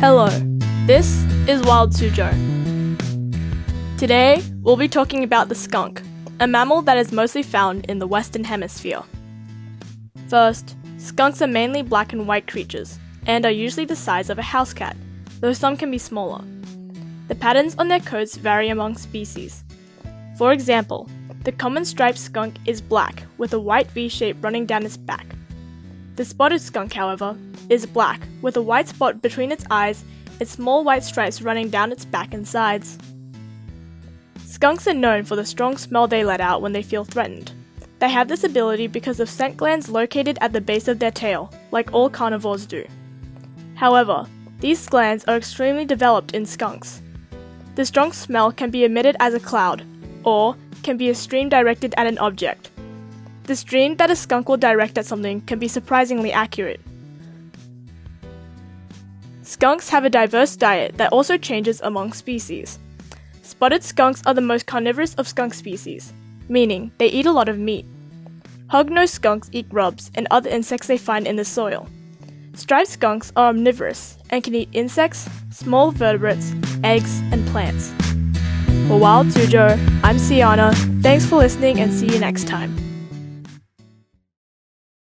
Hello, this is Wild Sujo. Today, we'll be talking about the skunk, a mammal that is mostly found in the Western Hemisphere. First, skunks are mainly black and white creatures, and are usually the size of a house cat, though some can be smaller. The patterns on their coats vary among species. For example, the common striped skunk is black with a white V shape running down its back. The spotted skunk, however, is black with a white spot between its eyes and small white stripes running down its back and sides. Skunks are known for the strong smell they let out when they feel threatened. They have this ability because of scent glands located at the base of their tail, like all carnivores do. However, these glands are extremely developed in skunks. The strong smell can be emitted as a cloud, or can be a stream directed at an object. The stream that a skunk will direct at something can be surprisingly accurate. Skunks have a diverse diet that also changes among species. Spotted skunks are the most carnivorous of skunk species, meaning they eat a lot of meat. Hognose skunks eat grubs and other insects they find in the soil. Striped skunks are omnivorous and can eat insects, small vertebrates, eggs, and plants. For Wild Suzhou, I'm Siana. Thanks for listening and see you next time.